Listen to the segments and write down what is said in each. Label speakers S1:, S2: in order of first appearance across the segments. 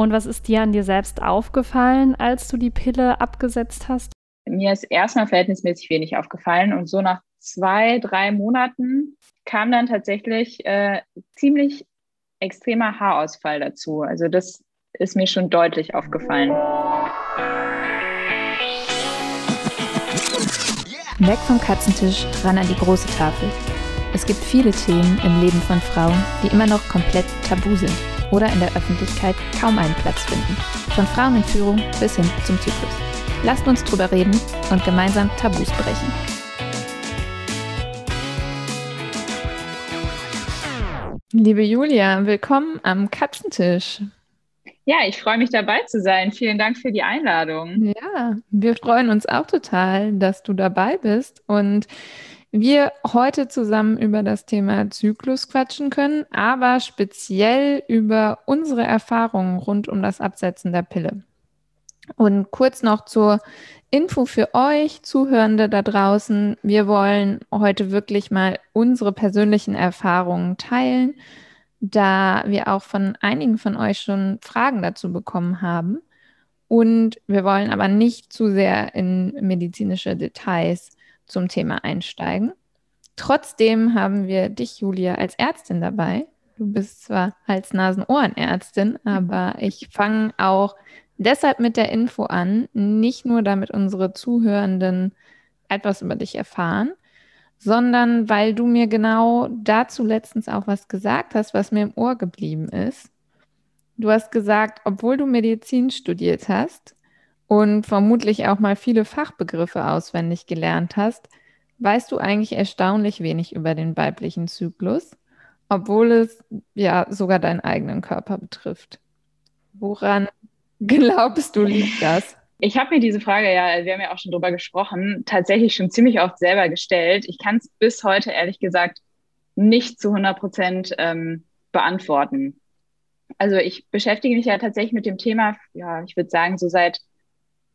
S1: Und was ist dir an dir selbst aufgefallen, als du die Pille abgesetzt hast?
S2: Mir ist erstmal verhältnismäßig wenig aufgefallen und so nach zwei, drei Monaten kam dann tatsächlich äh, ziemlich extremer Haarausfall dazu. Also das ist mir schon deutlich aufgefallen.
S3: Weg vom Katzentisch, ran an die große Tafel. Es gibt viele Themen im Leben von Frauen, die immer noch komplett tabu sind oder in der Öffentlichkeit kaum einen Platz finden. Von Frauen in Führung bis hin zum Zyklus. Lasst uns drüber reden und gemeinsam Tabus brechen.
S1: Liebe Julia, willkommen am Katzentisch.
S2: Ja, ich freue mich dabei zu sein. Vielen Dank für die Einladung.
S1: Ja, wir freuen uns auch total, dass du dabei bist und wir heute zusammen über das Thema Zyklus quatschen können, aber speziell über unsere Erfahrungen rund um das Absetzen der Pille. Und kurz noch zur Info für euch, Zuhörende da draußen. Wir wollen heute wirklich mal unsere persönlichen Erfahrungen teilen da wir auch von einigen von euch schon Fragen dazu bekommen haben. Und wir wollen aber nicht zu sehr in medizinische Details zum Thema einsteigen. Trotzdem haben wir dich, Julia, als Ärztin dabei. Du bist zwar Hals-Nasen-Ohrenärztin, aber ich fange auch deshalb mit der Info an, nicht nur damit unsere Zuhörenden etwas über dich erfahren, sondern weil du mir genau dazu letztens auch was gesagt hast, was mir im Ohr geblieben ist. Du hast gesagt, obwohl du Medizin studiert hast und vermutlich auch mal viele Fachbegriffe auswendig gelernt hast, weißt du eigentlich erstaunlich wenig über den weiblichen Zyklus, obwohl es ja sogar deinen eigenen Körper betrifft. Woran glaubst du liegt das?
S2: Ich habe mir diese Frage ja, wir haben ja auch schon drüber gesprochen, tatsächlich schon ziemlich oft selber gestellt. Ich kann es bis heute ehrlich gesagt nicht zu 100 Prozent ähm, beantworten. Also ich beschäftige mich ja tatsächlich mit dem Thema, ja, ich würde sagen, so seit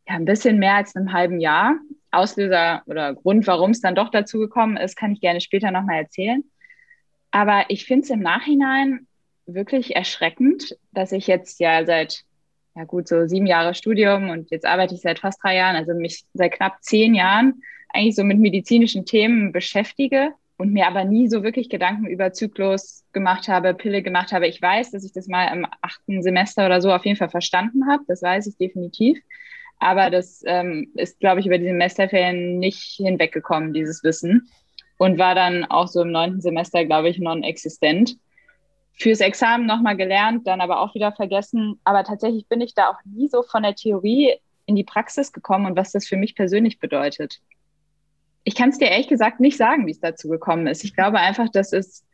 S2: ja, ein bisschen mehr als einem halben Jahr. Auslöser oder Grund, warum es dann doch dazu gekommen ist, kann ich gerne später nochmal erzählen. Aber ich finde es im Nachhinein wirklich erschreckend, dass ich jetzt ja seit ja gut, so sieben Jahre Studium und jetzt arbeite ich seit fast drei Jahren, also mich seit knapp zehn Jahren eigentlich so mit medizinischen Themen beschäftige und mir aber nie so wirklich Gedanken über Zyklus gemacht habe, Pille gemacht habe. Ich weiß, dass ich das mal im achten Semester oder so auf jeden Fall verstanden habe, das weiß ich definitiv. Aber das ähm, ist, glaube ich, über die Semesterferien nicht hinweggekommen, dieses Wissen. Und war dann auch so im neunten Semester, glaube ich, non-existent fürs Examen nochmal gelernt, dann aber auch wieder vergessen. Aber tatsächlich bin ich da auch nie so von der Theorie in die Praxis gekommen und was das für mich persönlich bedeutet. Ich kann es dir ehrlich gesagt nicht sagen, wie es dazu gekommen ist. Ich glaube einfach, dass es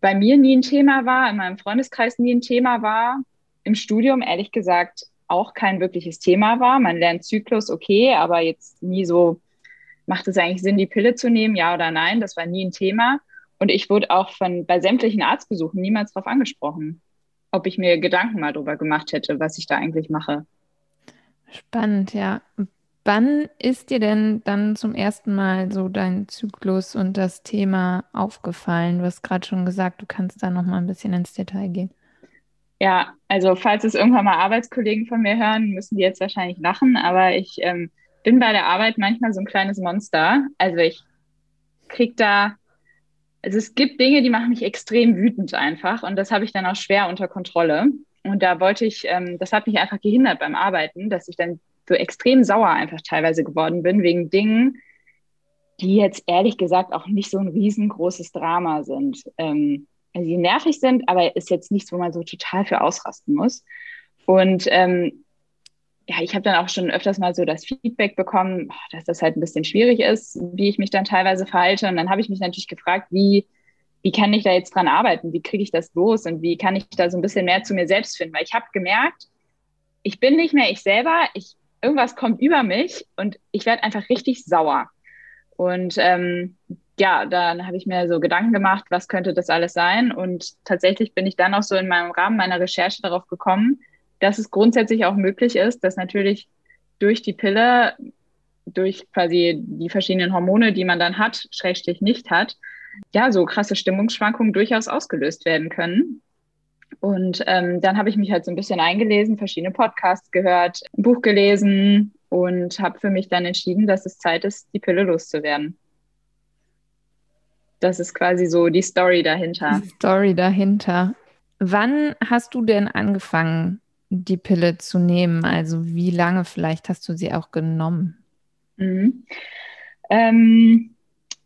S2: bei mir nie ein Thema war, in meinem Freundeskreis nie ein Thema war, im Studium ehrlich gesagt auch kein wirkliches Thema war. Man lernt Zyklus, okay, aber jetzt nie so, macht es eigentlich Sinn, die Pille zu nehmen, ja oder nein? Das war nie ein Thema. Und ich wurde auch von bei sämtlichen Arztbesuchen niemals darauf angesprochen, ob ich mir Gedanken mal darüber gemacht hätte, was ich da eigentlich mache.
S1: Spannend, ja. Wann ist dir denn dann zum ersten Mal so dein Zyklus und das Thema aufgefallen? Du hast gerade schon gesagt, du kannst da noch mal ein bisschen ins Detail gehen.
S2: Ja, also falls es irgendwann mal Arbeitskollegen von mir hören, müssen die jetzt wahrscheinlich lachen, aber ich ähm, bin bei der Arbeit manchmal so ein kleines Monster. Also ich kriege da also es gibt Dinge, die machen mich extrem wütend einfach und das habe ich dann auch schwer unter Kontrolle. Und da wollte ich, ähm, das hat mich einfach gehindert beim Arbeiten, dass ich dann so extrem sauer einfach teilweise geworden bin wegen Dingen, die jetzt ehrlich gesagt auch nicht so ein riesengroßes Drama sind. Ähm, also die nervig sind, aber ist jetzt nichts, wo man so total für ausrasten muss. Und ähm, ja, ich habe dann auch schon öfters mal so das Feedback bekommen, dass das halt ein bisschen schwierig ist, wie ich mich dann teilweise verhalte. Und dann habe ich mich natürlich gefragt, wie, wie kann ich da jetzt dran arbeiten? Wie kriege ich das los? Und wie kann ich da so ein bisschen mehr zu mir selbst finden? Weil ich habe gemerkt, ich bin nicht mehr ich selber. Ich, irgendwas kommt über mich und ich werde einfach richtig sauer. Und ähm, ja, dann habe ich mir so Gedanken gemacht, was könnte das alles sein? Und tatsächlich bin ich dann auch so in meinem Rahmen meiner Recherche darauf gekommen, dass es grundsätzlich auch möglich ist, dass natürlich durch die Pille, durch quasi die verschiedenen Hormone, die man dann hat, Schrägstrich nicht hat, ja, so krasse Stimmungsschwankungen durchaus ausgelöst werden können. Und ähm, dann habe ich mich halt so ein bisschen eingelesen, verschiedene Podcasts gehört, ein Buch gelesen und habe für mich dann entschieden, dass es Zeit ist, die Pille loszuwerden. Das ist quasi so die Story dahinter. Die
S1: Story dahinter. Wann hast du denn angefangen, die Pille zu nehmen? Also wie lange vielleicht hast du sie auch genommen?
S2: Mhm. Ähm,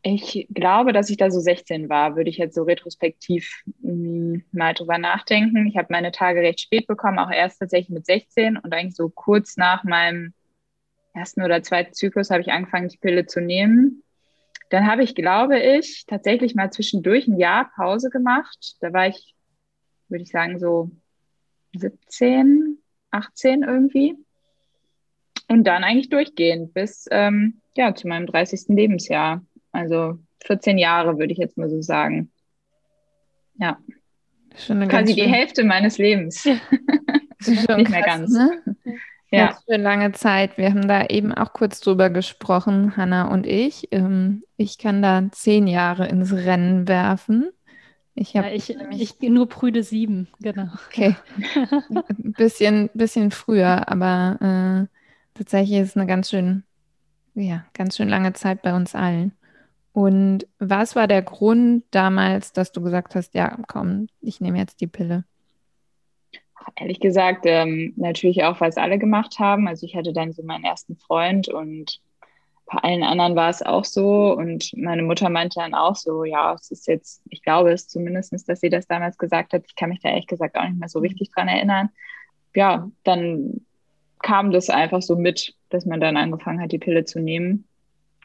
S2: ich glaube, dass ich da so 16 war, würde ich jetzt so retrospektiv mh, hm, mal drüber nachdenken. Ich habe meine Tage recht spät bekommen, auch erst tatsächlich mit 16 und eigentlich so kurz nach meinem ersten oder zweiten Zyklus habe ich angefangen, die Pille zu nehmen. Dann habe ich, glaube ich, tatsächlich mal zwischendurch ein Jahr Pause gemacht. Da war ich, würde ich sagen, so 17, 18 irgendwie. Und dann eigentlich durchgehend bis ähm, ja, zu meinem 30. Lebensjahr. Also 14 Jahre, würde ich jetzt mal so sagen. Ja. Schon Quasi die Hälfte meines Lebens.
S1: Nicht krass, mehr ganz. Ne? Ja. Ganz schön lange Zeit. Wir haben da eben auch kurz drüber gesprochen, Hanna und ich. Ähm, ich kann da zehn Jahre ins Rennen werfen.
S4: Ich, ja, ich, ich nur prüde sieben, genau.
S1: Okay. Ein bisschen, bisschen früher, aber äh, tatsächlich ist es eine ganz schön, ja, ganz schön lange Zeit bei uns allen. Und was war der Grund damals, dass du gesagt hast, ja, komm, ich nehme jetzt die Pille?
S2: Ehrlich gesagt, ähm, natürlich auch, weil es alle gemacht haben. Also ich hatte dann so meinen ersten Freund und bei allen anderen war es auch so. Und meine Mutter meinte dann auch so, ja, es ist jetzt, ich glaube es zumindest, dass sie das damals gesagt hat. Ich kann mich da ehrlich gesagt auch nicht mehr so richtig dran erinnern. Ja, dann kam das einfach so mit, dass man dann angefangen hat, die Pille zu nehmen.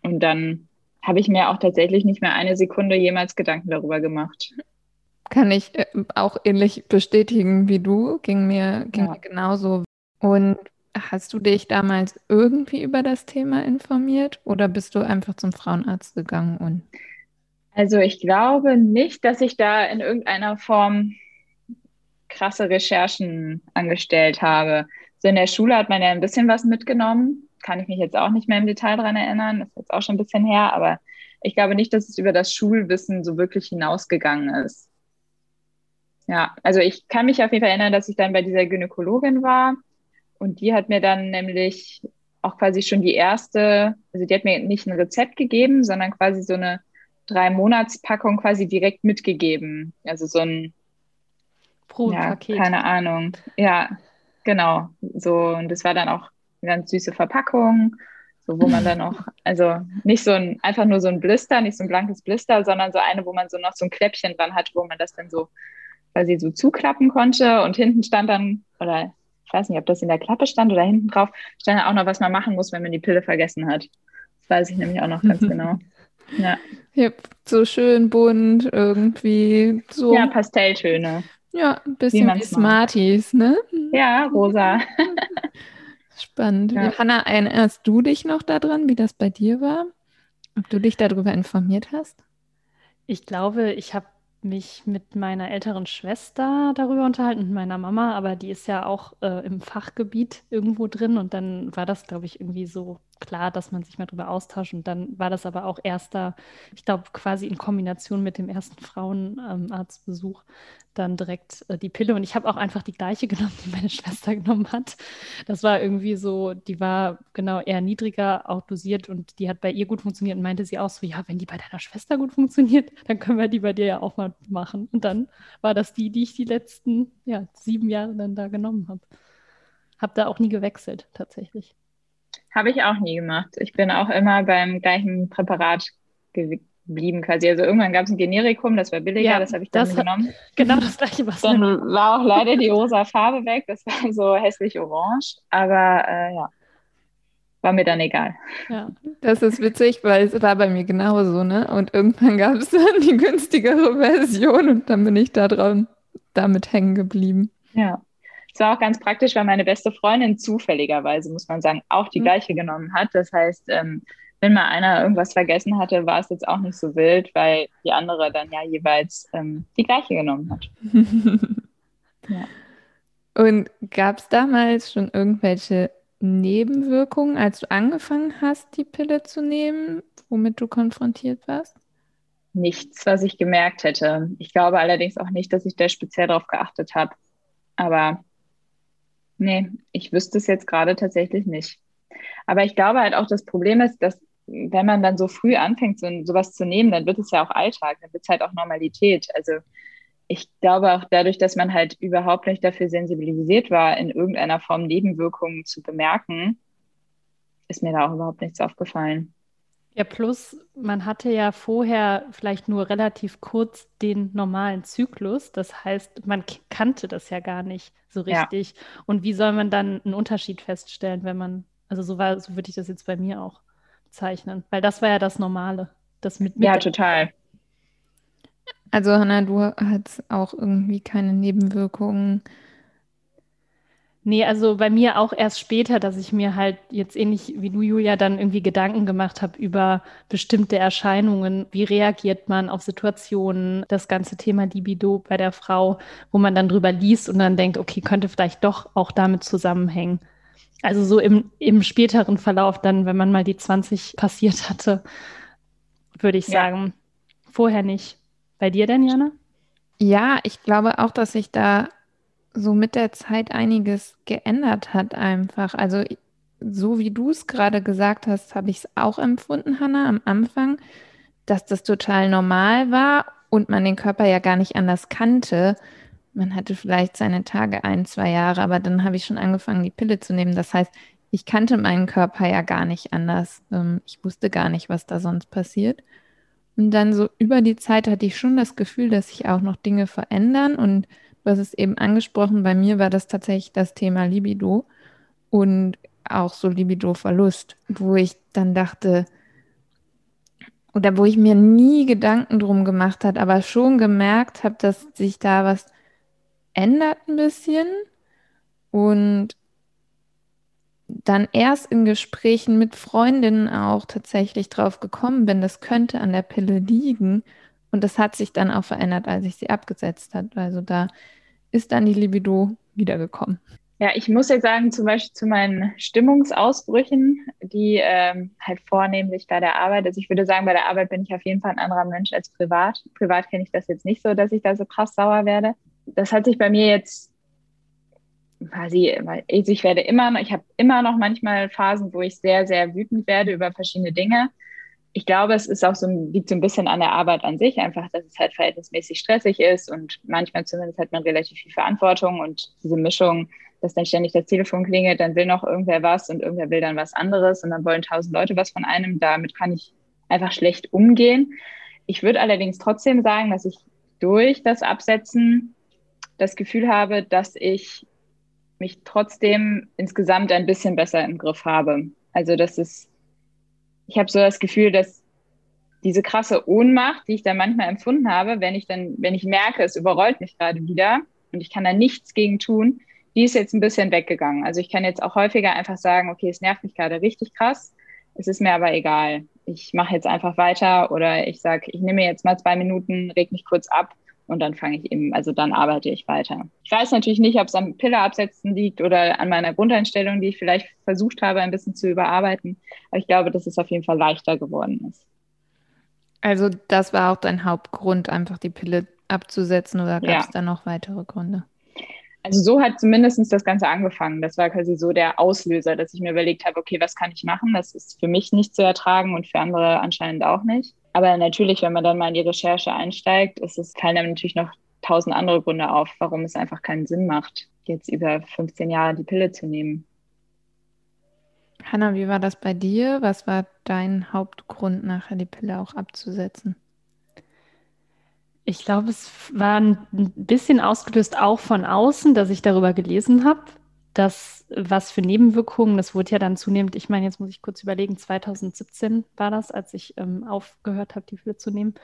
S2: Und dann habe ich mir auch tatsächlich nicht mehr eine Sekunde jemals Gedanken darüber gemacht.
S1: Kann ich äh, auch ähnlich bestätigen wie du, ging mir, ging ja. mir genauso. Und hast du dich damals irgendwie über das Thema informiert oder bist du einfach zum Frauenarzt gegangen und?
S2: Also ich glaube nicht, dass ich da in irgendeiner Form krasse Recherchen angestellt habe. So in der Schule hat man ja ein bisschen was mitgenommen, kann ich mich jetzt auch nicht mehr im Detail daran erinnern, das ist jetzt auch schon ein bisschen her, aber ich glaube nicht, dass es über das Schulwissen so wirklich hinausgegangen ist. Ja, also ich kann mich auf jeden Fall erinnern, dass ich dann bei dieser Gynäkologin war und die hat mir dann nämlich auch quasi schon die erste, also die hat mir nicht ein Rezept gegeben, sondern quasi so eine drei Monatspackung quasi direkt mitgegeben. Also so ein Brotpaket. Ja, keine Ahnung. Ja, genau. So und das war dann auch eine ganz süße Verpackung, so wo man dann noch, also nicht so ein, einfach nur so ein Blister, nicht so ein blankes Blister, sondern so eine, wo man so noch so ein Kläppchen dran hat, wo man das dann so quasi so zuklappen konnte und hinten stand dann, oder ich weiß nicht, ob das in der Klappe stand oder hinten drauf, stand dann auch noch, was man machen muss, wenn man die Pille vergessen hat. Das weiß ich nämlich auch noch ganz genau. Ja.
S1: ja. So schön bunt, irgendwie so.
S2: Ja, Pastelltöne.
S1: Ja, ein bisschen wie, wie Smarties, ne?
S2: Ja, rosa.
S1: Spannend. Ja. Hanna, erinnerst du dich noch daran, wie das bei dir war? Ob du dich darüber informiert hast?
S4: Ich glaube, ich habe mich mit meiner älteren Schwester darüber unterhalten, mit meiner Mama, aber die ist ja auch äh, im Fachgebiet irgendwo drin und dann war das, glaube ich, irgendwie so klar, dass man sich mal darüber austauscht und dann war das aber auch erster, ich glaube, quasi in Kombination mit dem ersten Frauenarztbesuch, dann direkt äh, die Pille. Und ich habe auch einfach die gleiche genommen, die meine Schwester genommen hat. Das war irgendwie so, die war genau eher niedriger auch dosiert und die hat bei ihr gut funktioniert und meinte sie auch so, ja, wenn die bei deiner Schwester gut funktioniert, dann können wir die bei dir ja auch mal machen. Und dann war das die, die ich die letzten ja, sieben Jahre dann da genommen habe. Habe da auch nie gewechselt, tatsächlich.
S2: Habe ich auch nie gemacht. Ich bin auch immer beim gleichen Präparat gewickt blieben quasi. Also irgendwann gab es ein Generikum, das war billiger, ja, das habe ich dann das genommen.
S4: Genau das gleiche, was
S2: Dann war auch leider die rosa Farbe weg, das war so hässlich orange, aber äh, ja, war mir dann egal.
S1: Ja, das ist witzig, weil es war bei mir genauso, ne? Und irgendwann gab es dann die günstigere Version und dann bin ich da dran damit hängen geblieben.
S2: Ja. Es war auch ganz praktisch, weil meine beste Freundin zufälligerweise, muss man sagen, auch die mhm. gleiche genommen hat. Das heißt, ähm, wenn mal einer irgendwas vergessen hatte, war es jetzt auch nicht so wild, weil die andere dann ja jeweils ähm, die gleiche genommen hat.
S1: ja. Und gab es damals schon irgendwelche Nebenwirkungen, als du angefangen hast, die Pille zu nehmen, womit du konfrontiert warst?
S2: nichts, was ich gemerkt hätte. Ich glaube allerdings auch nicht, dass ich da speziell darauf geachtet habe. Aber nee, ich wüsste es jetzt gerade tatsächlich nicht. Aber ich glaube halt auch, das Problem ist, dass wenn man dann so früh anfängt, so, sowas zu nehmen, dann wird es ja auch Alltag, dann wird es halt auch Normalität. Also ich glaube auch dadurch, dass man halt überhaupt nicht dafür sensibilisiert war, in irgendeiner Form Nebenwirkungen zu bemerken, ist mir da auch überhaupt nichts aufgefallen.
S4: Ja, plus man hatte ja vorher vielleicht nur relativ kurz den normalen Zyklus. Das heißt, man kannte das ja gar nicht so richtig. Ja. Und wie soll man dann einen Unterschied feststellen, wenn man, also so war, so würde ich das jetzt bei mir auch zeichnen, weil das war ja das Normale. Das mit, mit
S2: ja, total.
S1: Also Hanna, du hast auch irgendwie keine Nebenwirkungen.
S4: Nee, also bei mir auch erst später, dass ich mir halt jetzt ähnlich wie du, Julia, dann irgendwie Gedanken gemacht habe über bestimmte Erscheinungen. Wie reagiert man auf Situationen? Das ganze Thema Libido bei der Frau, wo man dann drüber liest und dann denkt, okay, könnte vielleicht doch auch damit zusammenhängen. Also so im, im späteren Verlauf dann, wenn man mal die 20 passiert hatte, würde ich sagen. Ja. Vorher nicht. Bei dir denn, Jana?
S1: Ja, ich glaube auch, dass sich da so mit der Zeit einiges geändert hat einfach. Also so wie du es gerade gesagt hast, habe ich es auch empfunden, Hanna, am Anfang, dass das total normal war und man den Körper ja gar nicht anders kannte man hatte vielleicht seine Tage ein, zwei Jahre, aber dann habe ich schon angefangen, die Pille zu nehmen. Das heißt, ich kannte meinen Körper ja gar nicht anders. Ähm, ich wusste gar nicht, was da sonst passiert. Und dann so über die Zeit hatte ich schon das Gefühl, dass sich auch noch Dinge verändern. Und du hast es eben angesprochen, bei mir war das tatsächlich das Thema Libido und auch so Libido-Verlust, wo ich dann dachte, oder wo ich mir nie Gedanken drum gemacht habe, aber schon gemerkt habe, dass sich da was ändert ein bisschen und dann erst in Gesprächen mit Freundinnen auch tatsächlich drauf gekommen bin, das könnte an der Pille liegen. Und das hat sich dann auch verändert, als ich sie abgesetzt habe. Also da ist dann die Libido wiedergekommen.
S2: Ja, ich muss jetzt sagen, zum Beispiel zu meinen Stimmungsausbrüchen, die ähm, halt vornehmlich bei der Arbeit, also ich würde sagen, bei der Arbeit bin ich auf jeden Fall ein anderer Mensch als privat. Privat kenne ich das jetzt nicht so, dass ich da so krass sauer werde das hat sich bei mir jetzt quasi, ich werde immer noch, ich habe immer noch manchmal Phasen, wo ich sehr, sehr wütend werde über verschiedene Dinge. Ich glaube, es ist auch so, liegt so ein bisschen an der Arbeit an sich, einfach, dass es halt verhältnismäßig stressig ist und manchmal zumindest hat man relativ viel Verantwortung und diese Mischung, dass dann ständig das Telefon klingelt, dann will noch irgendwer was und irgendwer will dann was anderes und dann wollen tausend Leute was von einem. Damit kann ich einfach schlecht umgehen. Ich würde allerdings trotzdem sagen, dass ich durch das Absetzen das Gefühl habe, dass ich mich trotzdem insgesamt ein bisschen besser im Griff habe. Also das ist, ich habe so das Gefühl, dass diese krasse Ohnmacht, die ich da manchmal empfunden habe, wenn ich dann, wenn ich merke, es überrollt mich gerade wieder und ich kann da nichts gegen tun, die ist jetzt ein bisschen weggegangen. Also ich kann jetzt auch häufiger einfach sagen, okay, es nervt mich gerade richtig krass, es ist mir aber egal. Ich mache jetzt einfach weiter oder ich sage, ich nehme jetzt mal zwei Minuten, reg mich kurz ab und dann fange ich eben, also dann arbeite ich weiter. Ich weiß natürlich nicht, ob es am Pille-Absetzen liegt oder an meiner Grundeinstellung, die ich vielleicht versucht habe, ein bisschen zu überarbeiten. Aber ich glaube, dass es auf jeden Fall leichter geworden ist.
S1: Also das war auch dein Hauptgrund, einfach die Pille abzusetzen oder gab es ja. da noch weitere Gründe?
S2: Also so hat zumindest das Ganze angefangen. Das war quasi so der Auslöser, dass ich mir überlegt habe, okay, was kann ich machen? Das ist für mich nicht zu ertragen und für andere anscheinend auch nicht. Aber natürlich, wenn man dann mal in die Recherche einsteigt, ist es, fallen dann natürlich noch tausend andere Gründe auf, warum es einfach keinen Sinn macht, jetzt über 15 Jahre die Pille zu nehmen.
S1: Hanna, wie war das bei dir? Was war dein Hauptgrund, nachher die Pille auch abzusetzen?
S4: Ich glaube, es war ein bisschen ausgelöst auch von außen, dass ich darüber gelesen habe, dass was für Nebenwirkungen, das wurde ja dann zunehmend, ich meine, jetzt muss ich kurz überlegen, 2017 war das, als ich ähm, aufgehört habe, die Pille zu nehmen.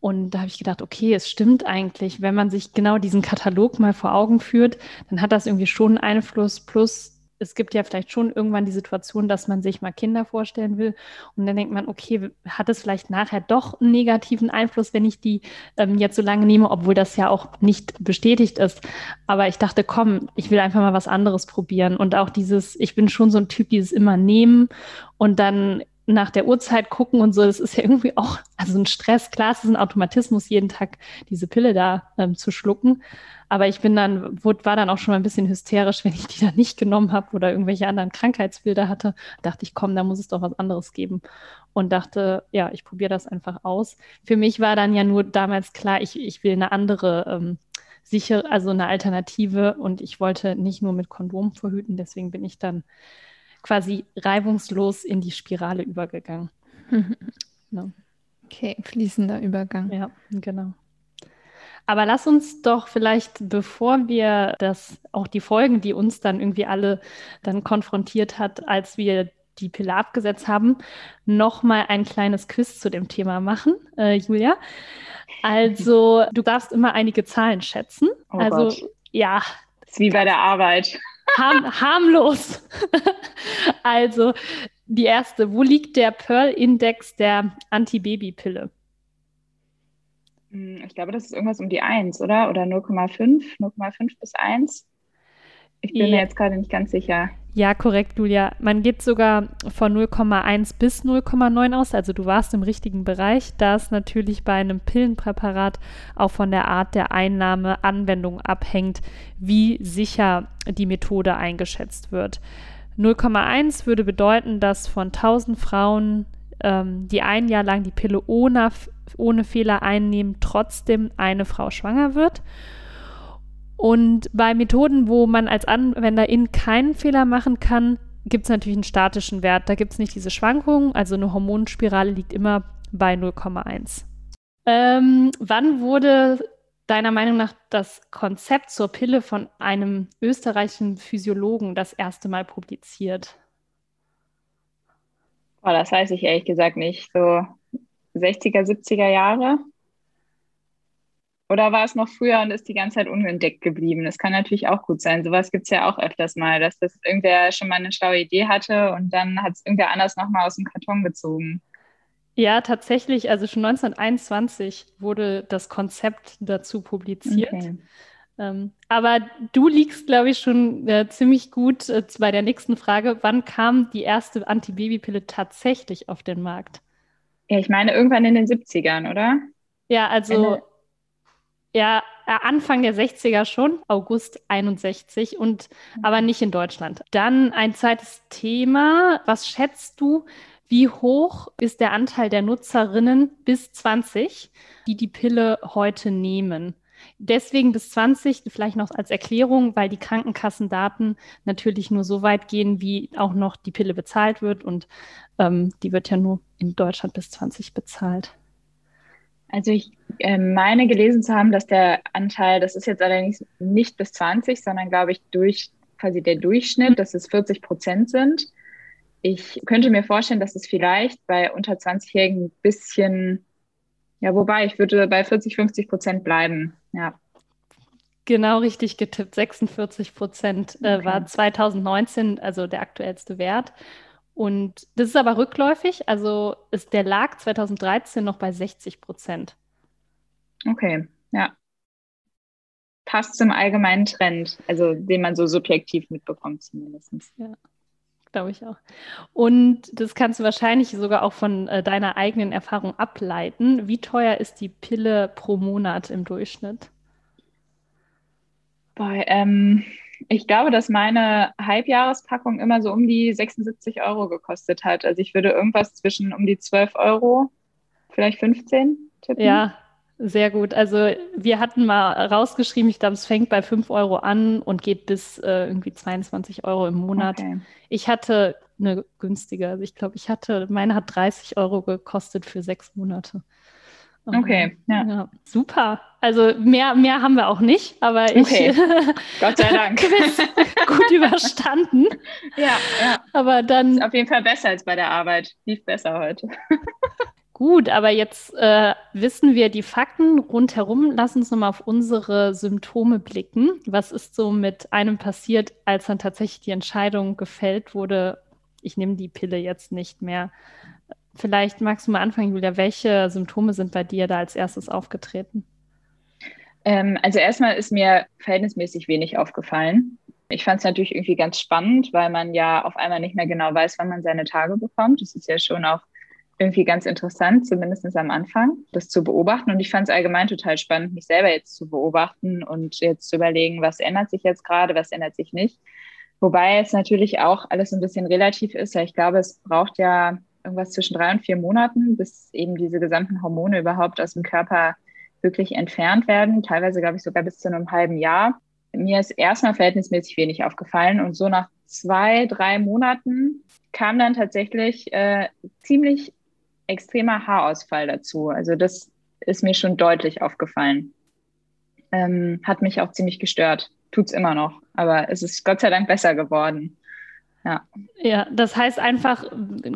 S4: Und da habe ich gedacht, okay, es stimmt eigentlich, wenn man sich genau diesen Katalog mal vor Augen führt, dann hat das irgendwie schon Einfluss plus es gibt ja vielleicht schon irgendwann die Situation, dass man sich mal Kinder vorstellen will und dann denkt man, okay, hat es vielleicht nachher doch einen negativen Einfluss, wenn ich die ähm, jetzt so lange nehme, obwohl das ja auch nicht bestätigt ist. Aber ich dachte, komm, ich will einfach mal was anderes probieren und auch dieses, ich bin schon so ein Typ, dieses immer nehmen und dann nach der Uhrzeit gucken und so, das ist ja irgendwie auch, also ein Stress, klar, es ist ein Automatismus, jeden Tag diese Pille da ähm, zu schlucken. Aber ich bin dann, wurde, war dann auch schon mal ein bisschen hysterisch, wenn ich die dann nicht genommen habe oder irgendwelche anderen Krankheitsbilder hatte. Dachte ich, komm, da muss es doch was anderes geben. Und dachte, ja, ich probiere das einfach aus. Für mich war dann ja nur damals klar, ich, ich will eine andere ähm, sicher, also eine Alternative und ich wollte nicht nur mit Kondom verhüten, deswegen bin ich dann quasi reibungslos in die Spirale übergegangen.
S1: no. Okay, fließender Übergang.
S4: Ja, genau. Aber lass uns doch vielleicht, bevor wir das, auch die Folgen, die uns dann irgendwie alle dann konfrontiert hat, als wir die Pille abgesetzt haben, noch mal ein kleines Quiz zu dem Thema machen, äh, Julia. Also, du darfst immer einige Zahlen schätzen. Oh also, Gott. ja.
S2: Das ist wie bei der Arbeit.
S4: Harm, harmlos. also, die erste. Wo liegt der Pearl-Index der Antibabypille?
S2: Hm, ich glaube, das ist irgendwas um die 1, oder? Oder 0,5, 0,5 bis 1. Ich bin ja. mir jetzt gerade nicht ganz sicher.
S4: Ja, korrekt, Julia. Man geht sogar von 0,1 bis 0,9 aus. Also du warst im richtigen Bereich, da es natürlich bei einem Pillenpräparat auch von der Art der Einnahme, Anwendung abhängt, wie sicher die Methode eingeschätzt wird. 0,1 würde bedeuten, dass von 1000 Frauen, ähm, die ein Jahr lang die Pille ohne, ohne Fehler einnehmen, trotzdem eine Frau schwanger wird. Und bei Methoden, wo man als Anwenderin keinen Fehler machen kann, gibt es natürlich einen statischen Wert. Da gibt es nicht diese Schwankungen. Also eine Hormonspirale liegt immer bei 0,1. Ähm, wann wurde deiner Meinung nach das Konzept zur Pille von einem österreichischen Physiologen das erste Mal publiziert?
S2: Oh, das weiß ich ehrlich gesagt nicht. So 60er, 70er Jahre. Oder war es noch früher und ist die ganze Zeit unentdeckt geblieben? Das kann natürlich auch gut sein. Sowas gibt es ja auch öfters mal, dass das irgendwer schon mal eine schlaue Idee hatte und dann hat es irgendwer anders nochmal aus dem Karton gezogen.
S4: Ja, tatsächlich. Also schon 1921 wurde das Konzept dazu publiziert. Okay. Ähm, aber du liegst, glaube ich, schon äh, ziemlich gut äh, bei der nächsten Frage. Wann kam die erste Antibabypille tatsächlich auf den Markt?
S2: Ja, ich meine irgendwann in den 70ern, oder?
S4: Ja, also ja, äh, Anfang der 60er schon, August 61 und mhm. aber nicht in Deutschland. Dann ein zweites Thema. Was schätzt du, wie hoch ist der Anteil der Nutzerinnen bis 20, die die Pille heute nehmen? Deswegen bis 20, vielleicht noch als Erklärung, weil die Krankenkassendaten natürlich nur so weit gehen, wie auch noch die Pille bezahlt wird. Und ähm, die wird ja nur in Deutschland bis 20 bezahlt.
S2: Also ich äh, meine gelesen zu haben, dass der Anteil, das ist jetzt allerdings nicht bis 20, sondern glaube ich durch quasi der Durchschnitt, dass es 40 Prozent sind. Ich könnte mir vorstellen, dass es vielleicht bei unter 20-Jährigen ein bisschen, ja, wobei ich würde bei 40, 50 Prozent bleiben. Ja.
S4: Genau richtig getippt. 46 Prozent äh, okay. war 2019, also der aktuellste Wert. Und das ist aber rückläufig. Also ist der lag 2013 noch bei 60 Prozent.
S2: Okay, ja. Passt zum allgemeinen Trend, also den man so subjektiv mitbekommt zumindest.
S4: Ja, glaube ich auch. Und das kannst du wahrscheinlich sogar auch von äh, deiner eigenen Erfahrung ableiten. Wie teuer ist die Pille pro Monat im Durchschnitt?
S2: Bei, ähm, ich glaube, dass meine Halbjahrespackung immer so um die 76 Euro gekostet hat. Also ich würde irgendwas zwischen um die 12 Euro, vielleicht 15
S4: tippen. Ja, sehr gut. Also wir hatten mal rausgeschrieben, ich glaube, es fängt bei 5 Euro an und geht bis äh, irgendwie 22 Euro im Monat. Okay. Ich hatte eine günstige, also ich glaube, ich hatte, meine hat 30 Euro gekostet für sechs Monate.
S2: Okay, ja.
S4: ja. Super. Also mehr, mehr haben wir auch nicht, aber ich okay.
S2: Gott sei Dank.
S4: gut überstanden.
S2: Ja, ja.
S4: Aber dann.
S2: Ist auf jeden Fall besser als bei der Arbeit. Lief besser heute.
S4: Gut, aber jetzt äh, wissen wir die Fakten rundherum. Lass uns nochmal auf unsere Symptome blicken. Was ist so mit einem passiert, als dann tatsächlich die Entscheidung gefällt wurde, ich nehme die Pille jetzt nicht mehr? Vielleicht magst du mal anfangen, Julia. Welche Symptome sind bei dir da als erstes aufgetreten?
S2: Ähm, also erstmal ist mir verhältnismäßig wenig aufgefallen. Ich fand es natürlich irgendwie ganz spannend, weil man ja auf einmal nicht mehr genau weiß, wann man seine Tage bekommt. Das ist ja schon auch irgendwie ganz interessant, zumindest am Anfang, das zu beobachten. Und ich fand es allgemein total spannend, mich selber jetzt zu beobachten und jetzt zu überlegen, was ändert sich jetzt gerade, was ändert sich nicht. Wobei es natürlich auch alles ein bisschen relativ ist. Ich glaube, es braucht ja irgendwas zwischen drei und vier Monaten, bis eben diese gesamten Hormone überhaupt aus dem Körper wirklich entfernt werden. Teilweise, glaube ich, sogar bis zu einem halben Jahr mir ist erstmal verhältnismäßig wenig aufgefallen und so nach zwei, drei Monaten kam dann tatsächlich äh, ziemlich extremer Haarausfall dazu. Also das ist mir schon deutlich aufgefallen. Ähm, hat mich auch ziemlich gestört. Tut's immer noch, aber es ist Gott sei Dank besser geworden. Ja.
S4: Ja, das heißt einfach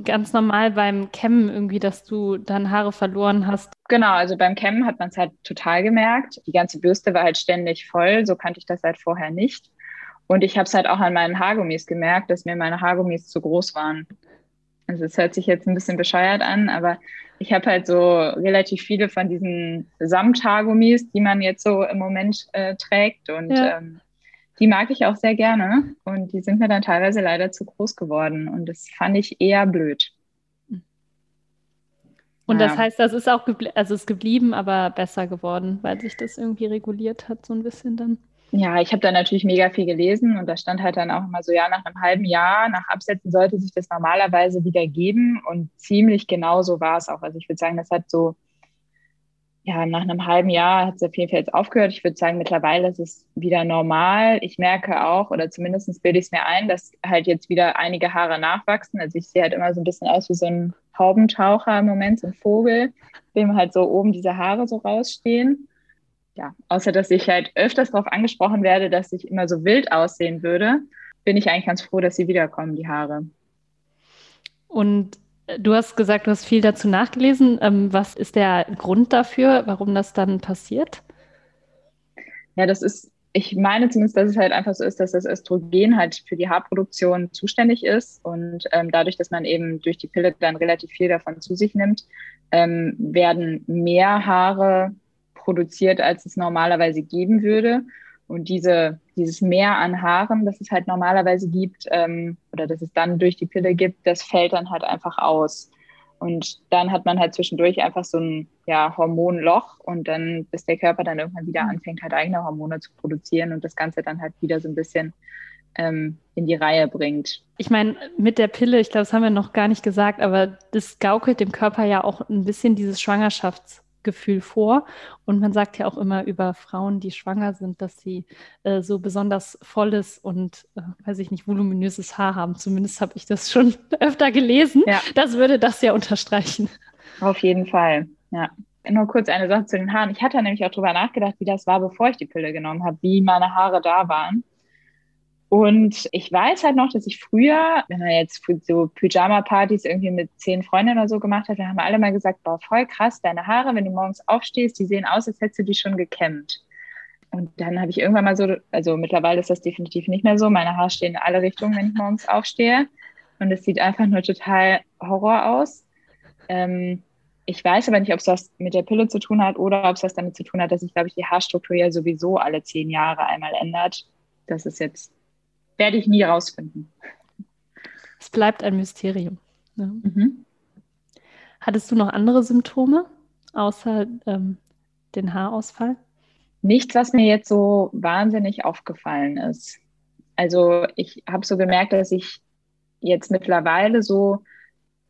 S4: ganz normal beim Kämmen irgendwie, dass du dann Haare verloren hast.
S2: Genau, also beim Kämmen hat man es halt total gemerkt. Die ganze Bürste war halt ständig voll, so kannte ich das halt vorher nicht. Und ich habe es halt auch an meinen Haargummis gemerkt, dass mir meine Haargummis zu groß waren. Also es hört sich jetzt ein bisschen bescheuert an, aber ich habe halt so relativ viele von diesen Samthaargummis, die man jetzt so im Moment äh, trägt. Und ja. ähm, die mag ich auch sehr gerne und die sind mir dann teilweise leider zu groß geworden und das fand ich eher blöd.
S4: Und ja. das heißt, das ist auch also ist geblieben, aber besser geworden, weil sich das irgendwie reguliert hat, so ein bisschen dann.
S2: Ja, ich habe da natürlich mega viel gelesen und da stand halt dann auch immer so, ja, nach einem halben Jahr, nach Absetzen sollte sich das normalerweise wieder geben und ziemlich genau so war es auch. Also ich würde sagen, das hat so ja, nach einem halben Jahr hat es auf jeden Fall jetzt aufgehört. Ich würde sagen, mittlerweile ist es wieder normal. Ich merke auch, oder zumindest bilde ich es mir ein, dass halt jetzt wieder einige Haare nachwachsen. Also ich sehe halt immer so ein bisschen aus wie so ein Haubentaucher im Moment, so ein Vogel, dem halt so oben diese Haare so rausstehen. Ja, außer dass ich halt öfters darauf angesprochen werde, dass ich immer so wild aussehen würde, bin ich eigentlich ganz froh, dass sie wiederkommen, die Haare.
S4: Und Du hast gesagt, du hast viel dazu nachgelesen. Ähm, was ist der Grund dafür, warum das dann passiert?
S2: Ja, das ist, ich meine zumindest, dass es halt einfach so ist, dass das Östrogen halt für die Haarproduktion zuständig ist. Und ähm, dadurch, dass man eben durch die Pille dann relativ viel davon zu sich nimmt, ähm, werden mehr Haare produziert, als es normalerweise geben würde. Und diese, dieses Mehr an Haaren, das es halt normalerweise gibt, ähm, oder das es dann durch die Pille gibt, das fällt dann halt einfach aus. Und dann hat man halt zwischendurch einfach so ein ja, Hormonloch und dann, bis der Körper dann irgendwann wieder anfängt, halt eigene Hormone zu produzieren und das Ganze dann halt wieder so ein bisschen ähm, in die Reihe bringt.
S4: Ich meine, mit der Pille, ich glaube, das haben wir noch gar nicht gesagt, aber das gaukelt dem Körper ja auch ein bisschen dieses Schwangerschafts- Gefühl vor. Und man sagt ja auch immer über Frauen, die schwanger sind, dass sie äh, so besonders volles und, äh, weiß ich nicht, voluminöses Haar haben. Zumindest habe ich das schon öfter gelesen. Ja. Das würde das ja unterstreichen.
S2: Auf jeden Fall, ja. Nur kurz eine Sache zu den Haaren. Ich hatte nämlich auch darüber nachgedacht, wie das war, bevor ich die Pille genommen habe, wie meine Haare da waren. Und ich weiß halt noch, dass ich früher, wenn man jetzt so Pyjama-Partys irgendwie mit zehn Freundinnen oder so gemacht hat, dann haben alle mal gesagt, boah, voll krass, deine Haare, wenn du morgens aufstehst, die sehen aus, als hättest du die schon gekämmt. Und dann habe ich irgendwann mal so, also mittlerweile ist das definitiv nicht mehr so. Meine Haare stehen in alle Richtungen, wenn ich morgens aufstehe. Und es sieht einfach nur total Horror aus. Ähm, ich weiß aber nicht, ob es was mit der Pille zu tun hat oder ob es was damit zu tun hat, dass sich, glaube ich, die Haarstruktur ja sowieso alle zehn Jahre einmal ändert. Das ist jetzt werde ich nie rausfinden.
S4: Es bleibt ein Mysterium. Ja. Mhm. Hattest du noch andere Symptome außer ähm, den Haarausfall?
S2: Nichts, was mir jetzt so wahnsinnig aufgefallen ist. Also ich habe so gemerkt, dass ich jetzt mittlerweile so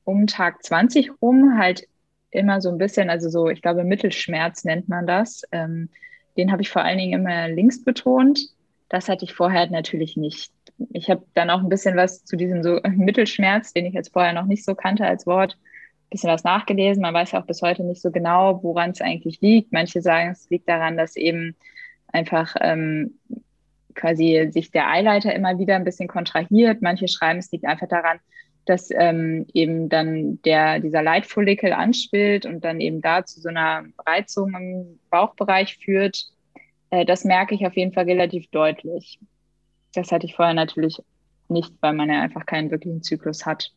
S2: um Tag 20 rum halt immer so ein bisschen, also so, ich glaube, Mittelschmerz nennt man das. Ähm, den habe ich vor allen Dingen immer links betont. Das hatte ich vorher natürlich nicht. Ich habe dann auch ein bisschen was zu diesem so Mittelschmerz, den ich jetzt vorher noch nicht so kannte als Wort, ein bisschen was nachgelesen. Man weiß ja auch bis heute nicht so genau, woran es eigentlich liegt. Manche sagen, es liegt daran, dass eben einfach ähm, quasi sich der Eileiter immer wieder ein bisschen kontrahiert. Manche schreiben, es liegt einfach daran, dass ähm, eben dann der, dieser Leitfollikel anschwillt und dann eben da zu so einer Reizung im Bauchbereich führt. Äh, das merke ich auf jeden Fall relativ deutlich. Das hatte ich vorher natürlich nicht, weil man ja einfach keinen wirklichen Zyklus hat.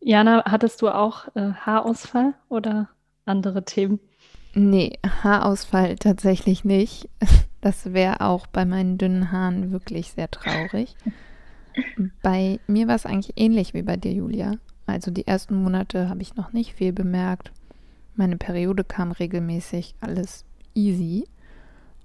S4: Jana, hattest du auch äh, Haarausfall oder andere Themen?
S1: Nee, Haarausfall tatsächlich nicht. Das wäre auch bei meinen dünnen Haaren wirklich sehr traurig. bei mir war es eigentlich ähnlich wie bei dir, Julia. Also die ersten Monate habe ich noch nicht viel bemerkt. Meine Periode kam regelmäßig, alles easy.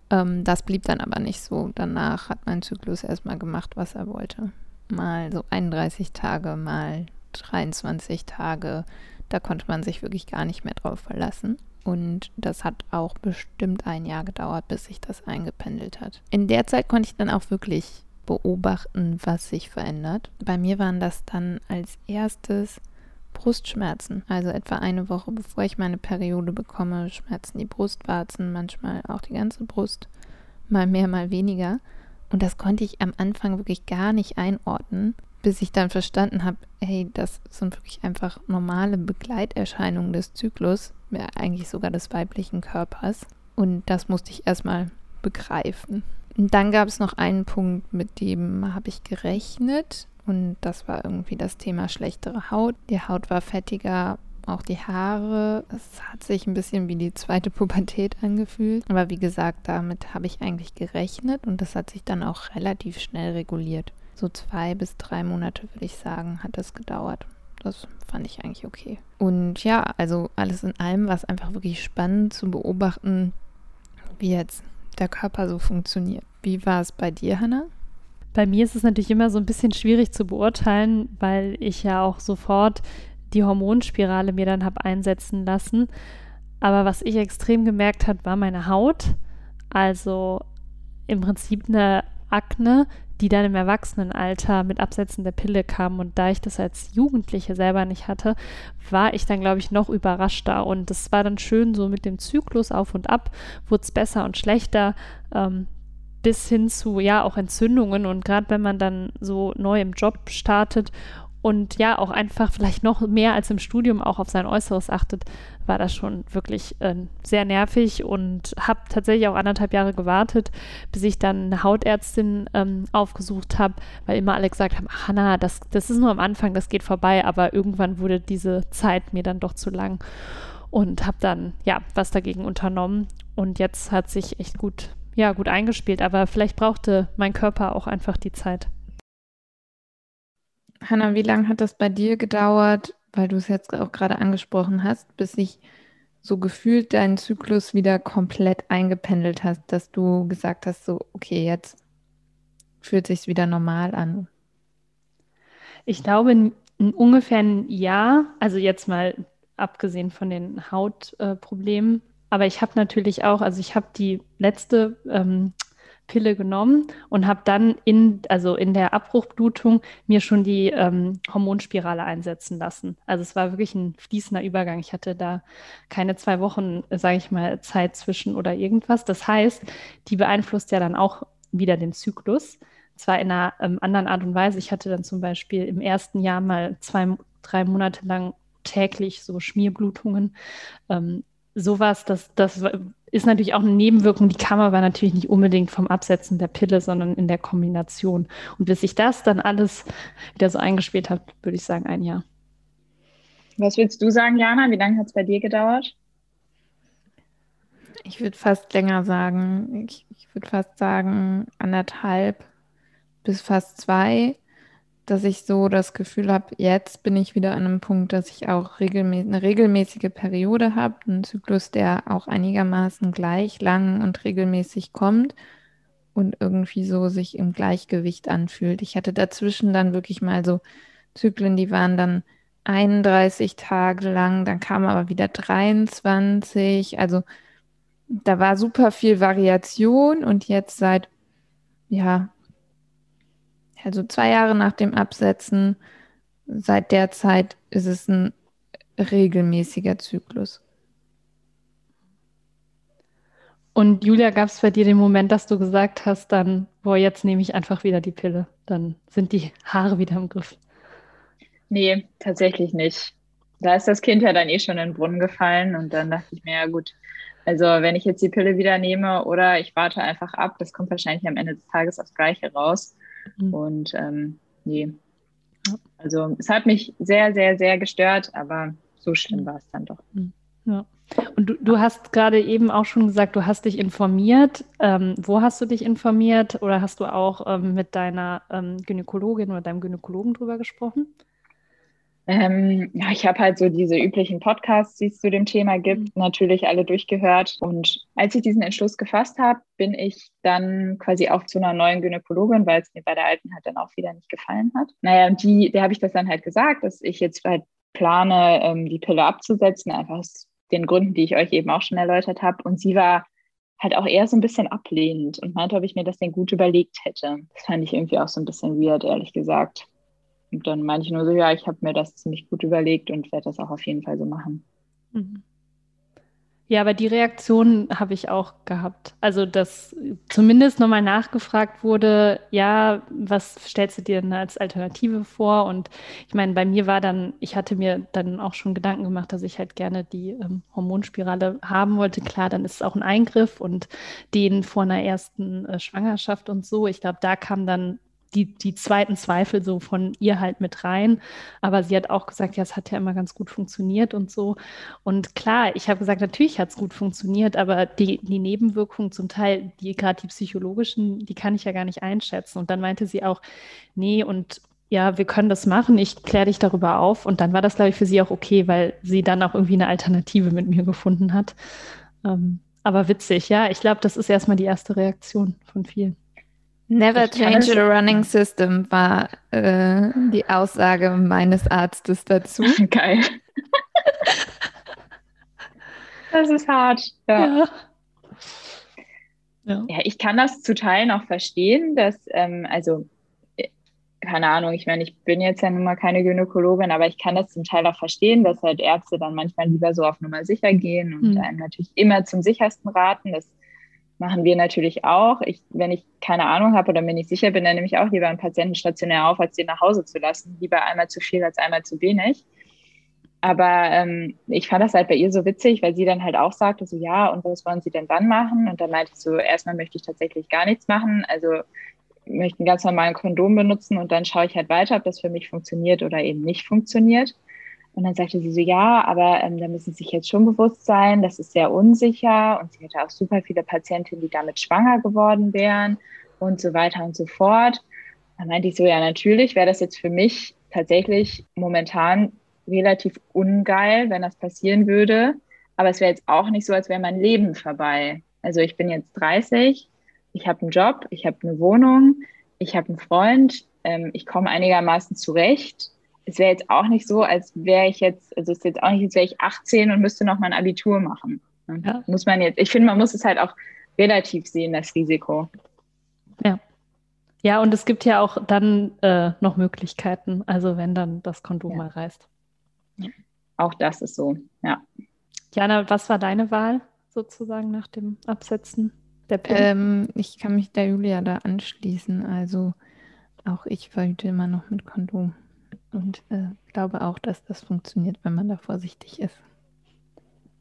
S1: Ähm, das blieb dann aber nicht so. Danach hat mein Zyklus erstmal gemacht, was er wollte. Mal so 31 Tage, mal 23 Tage. Da konnte man sich wirklich gar nicht mehr drauf verlassen. Und das hat auch bestimmt ein Jahr gedauert, bis sich das eingependelt hat. In der Zeit konnte ich dann auch wirklich beobachten, was sich verändert. Bei mir waren das dann als erstes Brustschmerzen. Also etwa eine Woche bevor ich meine Periode bekomme, schmerzen die Brustwarzen, manchmal auch die ganze Brust, mal mehr, mal weniger. Und das konnte ich am Anfang wirklich gar nicht einordnen, bis ich dann verstanden habe, hey, das sind wirklich einfach normale Begleiterscheinungen des Zyklus, ja, eigentlich sogar des weiblichen Körpers. Und das musste ich erstmal begreifen. Und dann gab es noch einen Punkt, mit dem habe ich gerechnet. Und das war irgendwie das Thema schlechtere Haut. Die Haut war fettiger, auch die Haare. Es hat sich ein bisschen wie die zweite Pubertät angefühlt. Aber wie gesagt, damit habe ich eigentlich gerechnet und das hat sich dann auch relativ schnell reguliert. So zwei bis drei Monate, würde ich sagen, hat das gedauert. Das fand ich eigentlich okay. Und ja, also alles in allem war es einfach wirklich spannend zu beobachten, wie jetzt der Körper so funktioniert. Wie war es bei dir, Hannah?
S4: Bei mir ist es natürlich immer so ein bisschen schwierig zu beurteilen, weil ich ja auch sofort die Hormonspirale mir dann habe einsetzen lassen. Aber was ich extrem gemerkt habe, war meine Haut. Also im Prinzip eine Akne, die dann im Erwachsenenalter mit Absetzen der Pille kam. Und da ich das als Jugendliche selber nicht hatte, war ich dann, glaube ich, noch überraschter. Und es war dann schön so mit dem Zyklus auf und ab, wurde es besser und schlechter. Ähm, bis hin zu ja auch Entzündungen und gerade wenn man dann so neu im Job startet und ja auch einfach vielleicht noch mehr als im Studium auch auf sein Äußeres achtet, war das schon wirklich äh, sehr nervig und habe tatsächlich auch anderthalb Jahre gewartet, bis ich dann eine Hautärztin ähm, aufgesucht habe, weil immer alle gesagt haben, ach Hanna, das, das ist nur am Anfang, das geht vorbei, aber irgendwann wurde diese Zeit mir dann doch zu lang und habe dann ja was dagegen unternommen und jetzt hat sich echt gut ja gut eingespielt, aber vielleicht brauchte mein Körper auch einfach die Zeit.
S5: Hanna, wie lange hat das bei dir gedauert, weil du es jetzt auch gerade angesprochen hast, bis sich so gefühlt deinen Zyklus wieder komplett eingependelt hast, dass du gesagt hast, so, okay, jetzt fühlt sich wieder normal an?
S4: Ich glaube, in, in ungefähr ein Jahr, also jetzt mal abgesehen von den Hautproblemen, äh, aber ich habe natürlich auch, also ich habe die letzte ähm, Pille genommen und habe dann in, also in der Abbruchblutung mir schon die ähm, Hormonspirale einsetzen lassen. Also es war wirklich ein fließender Übergang. Ich hatte da keine zwei Wochen, sage ich mal, Zeit zwischen oder irgendwas. Das heißt, die beeinflusst ja dann auch wieder den Zyklus. Zwar in einer ähm, anderen Art und Weise. Ich hatte dann zum Beispiel im ersten Jahr mal zwei, drei Monate lang täglich so Schmierblutungen. Ähm, sowas, das, das ist natürlich auch eine Nebenwirkung, die kam aber natürlich nicht unbedingt vom Absetzen der Pille, sondern in der Kombination. Und bis sich das dann alles wieder so eingespielt hat, würde ich sagen, ein Jahr.
S2: Was würdest du sagen, Jana? Wie lange hat es bei dir gedauert?
S5: Ich würde fast länger sagen. Ich, ich würde fast sagen anderthalb bis fast zwei dass ich so das Gefühl habe, jetzt bin ich wieder an einem Punkt, dass ich auch regelmä eine regelmäßige Periode habe, einen Zyklus, der auch einigermaßen gleich lang und regelmäßig kommt und irgendwie so sich im Gleichgewicht anfühlt. Ich hatte dazwischen dann wirklich mal so Zyklen, die waren dann 31 Tage lang, dann kam aber wieder 23, also da war super viel Variation und jetzt seit ja also zwei Jahre nach dem Absetzen, seit der Zeit ist es ein regelmäßiger Zyklus.
S4: Und Julia, gab es bei dir den Moment, dass du gesagt hast, dann, boah, jetzt nehme ich einfach wieder die Pille, dann sind die Haare wieder im Griff?
S2: Nee, tatsächlich nicht. Da ist das Kind ja dann eh schon in den Brunnen gefallen und dann dachte ich mir, ja gut, also wenn ich jetzt die Pille wieder nehme oder ich warte einfach ab, das kommt wahrscheinlich am Ende des Tages aufs Gleiche raus. Mhm. Und ähm, nee. Also es hat mich sehr, sehr, sehr gestört, aber so schlimm mhm. war es dann doch.
S4: Mhm. Ja. Und du, du hast gerade eben auch schon gesagt, du hast dich informiert. Ähm, wo hast du dich informiert? Oder hast du auch ähm, mit deiner ähm, Gynäkologin oder deinem Gynäkologen drüber gesprochen?
S2: Ähm, ja, ich habe halt so diese üblichen Podcasts, die es zu dem Thema gibt, mhm. natürlich alle durchgehört. Und als ich diesen Entschluss gefasst habe, bin ich dann quasi auch zu einer neuen Gynäkologin, weil es mir bei der alten halt dann auch wieder nicht gefallen hat. Naja, und die, der habe ich das dann halt gesagt, dass ich jetzt halt plane, ähm, die Pille abzusetzen, einfach aus den Gründen, die ich euch eben auch schon erläutert habe. Und sie war halt auch eher so ein bisschen ablehnend und meinte, ob ich mir das denn gut überlegt hätte. Das fand ich irgendwie auch so ein bisschen weird, ehrlich gesagt. Und dann meinte ich nur so, ja, ich habe mir das ziemlich gut überlegt und werde das auch auf jeden Fall so machen. Mhm.
S4: Ja, aber die Reaktion habe ich auch gehabt. Also, dass zumindest nochmal nachgefragt wurde, ja, was stellst du dir denn als Alternative vor? Und ich meine, bei mir war dann, ich hatte mir dann auch schon Gedanken gemacht, dass ich halt gerne die ähm, Hormonspirale haben wollte. Klar, dann ist es auch ein Eingriff und den vor einer ersten äh, Schwangerschaft und so. Ich glaube, da kam dann die, die zweiten Zweifel so von ihr halt mit rein. Aber sie hat auch gesagt, ja, es hat ja immer ganz gut funktioniert und so. Und klar, ich habe gesagt, natürlich hat es gut funktioniert, aber die, die Nebenwirkungen zum Teil, die gerade die psychologischen, die kann ich ja gar nicht einschätzen. Und dann meinte sie auch, nee, und ja, wir können das machen, ich kläre dich darüber auf. Und dann war das, glaube ich, für sie auch okay, weil sie dann auch irgendwie eine Alternative mit mir gefunden hat. Ähm, aber witzig, ja, ich glaube, das ist erstmal die erste Reaktion von vielen.
S1: Never change a running system war äh, die Aussage meines Arztes dazu.
S2: Geil. das ist hart. Ja. Ja. ja. ja. ich kann das zu Teilen auch verstehen, dass, ähm, also, äh, keine Ahnung, ich meine, ich bin jetzt ja nun mal keine Gynäkologin, aber ich kann das zum Teil auch verstehen, dass halt Ärzte dann manchmal lieber so auf Nummer sicher gehen und mhm. einem natürlich immer zum sichersten raten. Das machen wir natürlich auch. Ich, wenn ich keine Ahnung habe oder mir nicht sicher bin, dann nehme ich auch lieber einen Patienten stationär auf, als den nach Hause zu lassen. Lieber einmal zu viel als einmal zu wenig. Aber ähm, ich fand das halt bei ihr so witzig, weil sie dann halt auch sagte, so ja, und was wollen Sie denn dann machen? Und dann meinte ich so, erstmal möchte ich tatsächlich gar nichts machen. Also möchte einen ganz normalen Kondom benutzen und dann schaue ich halt weiter, ob das für mich funktioniert oder eben nicht funktioniert. Und dann sagte sie so, ja, aber ähm, da müssen Sie sich jetzt schon bewusst sein, das ist sehr unsicher. Und sie hatte auch super viele Patientinnen, die damit schwanger geworden wären und so weiter und so fort. Dann meinte ich so, ja, natürlich wäre das jetzt für mich tatsächlich momentan relativ ungeil, wenn das passieren würde. Aber es wäre jetzt auch nicht so, als wäre mein Leben vorbei. Also ich bin jetzt 30, ich habe einen Job, ich habe eine Wohnung, ich habe einen Freund, ähm, ich komme einigermaßen zurecht es wäre jetzt auch nicht so, als wäre ich jetzt, also es ist jetzt auch nicht, als wäre ich 18 und müsste noch mein Abitur machen. Ja. Muss man jetzt, ich finde, man muss es halt auch relativ sehen, das Risiko.
S4: Ja. Ja, und es gibt ja auch dann äh, noch Möglichkeiten, also wenn dann das Kondom ja. mal reißt.
S2: Auch das ist so, ja.
S4: Jana, was war deine Wahl sozusagen nach dem Absetzen der
S1: Pille? Ähm, ich kann mich der Julia da anschließen. Also auch ich verhüte immer noch mit Kondom. Und äh, glaube auch, dass das funktioniert, wenn man da vorsichtig ist.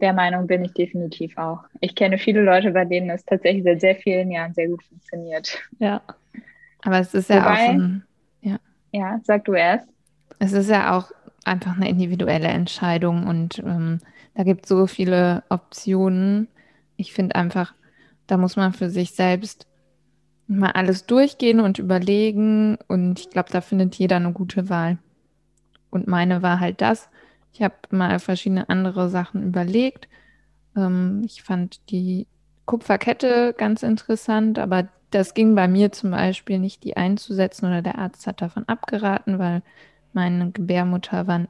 S2: Der Meinung bin ich definitiv auch. Ich kenne viele Leute, bei denen es tatsächlich seit sehr vielen Jahren sehr gut funktioniert.
S1: Ja. Aber es ist ja Wobei, auch ein, ja.
S2: Ja, sag du erst.
S1: Es ist ja auch einfach eine individuelle Entscheidung und ähm, da gibt es so viele Optionen. Ich finde einfach, da muss man für sich selbst mal alles durchgehen und überlegen und ich glaube, da findet jeder eine gute Wahl. Und meine war halt das. Ich habe mal verschiedene andere Sachen überlegt. Ähm, ich fand die Kupferkette ganz interessant, aber das ging bei mir zum Beispiel nicht, die einzusetzen oder der Arzt hat davon abgeraten, weil meine Gebärmutter war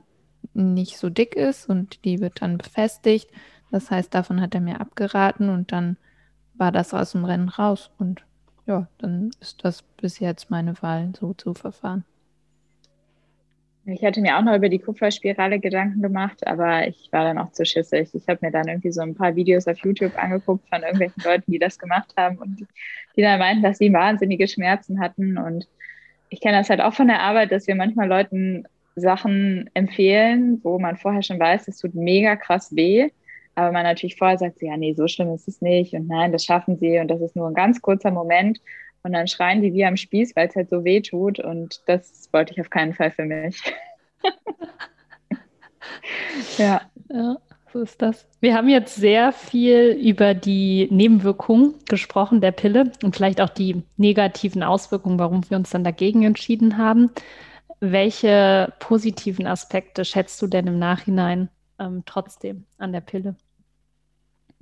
S1: nicht so dick ist und die wird dann befestigt. Das heißt, davon hat er mir abgeraten und dann war das aus dem Rennen raus. Und ja, dann ist das bis jetzt meine Wahl, so zu verfahren.
S2: Ich hatte mir auch noch über die Kupferspirale Gedanken gemacht, aber ich war dann auch zu schissig. Ich habe mir dann irgendwie so ein paar Videos auf YouTube angeguckt von irgendwelchen Leuten, die das gemacht haben und die, die dann meinten, dass sie wahnsinnige Schmerzen hatten. Und ich kenne das halt auch von der Arbeit, dass wir manchmal Leuten Sachen empfehlen, wo man vorher schon weiß, es tut mega krass weh. Aber man natürlich vorher sagt, ja, nee, so schlimm ist es nicht und nein, das schaffen sie und das ist nur ein ganz kurzer Moment. Und dann schreien die wie am Spieß, weil es halt so weh tut. Und das wollte ich auf keinen Fall für mich.
S4: ja. ja. So ist das. Wir haben jetzt sehr viel über die Nebenwirkungen gesprochen der Pille und vielleicht auch die negativen Auswirkungen, warum wir uns dann dagegen entschieden haben. Welche positiven Aspekte schätzt du denn im Nachhinein ähm, trotzdem an der Pille?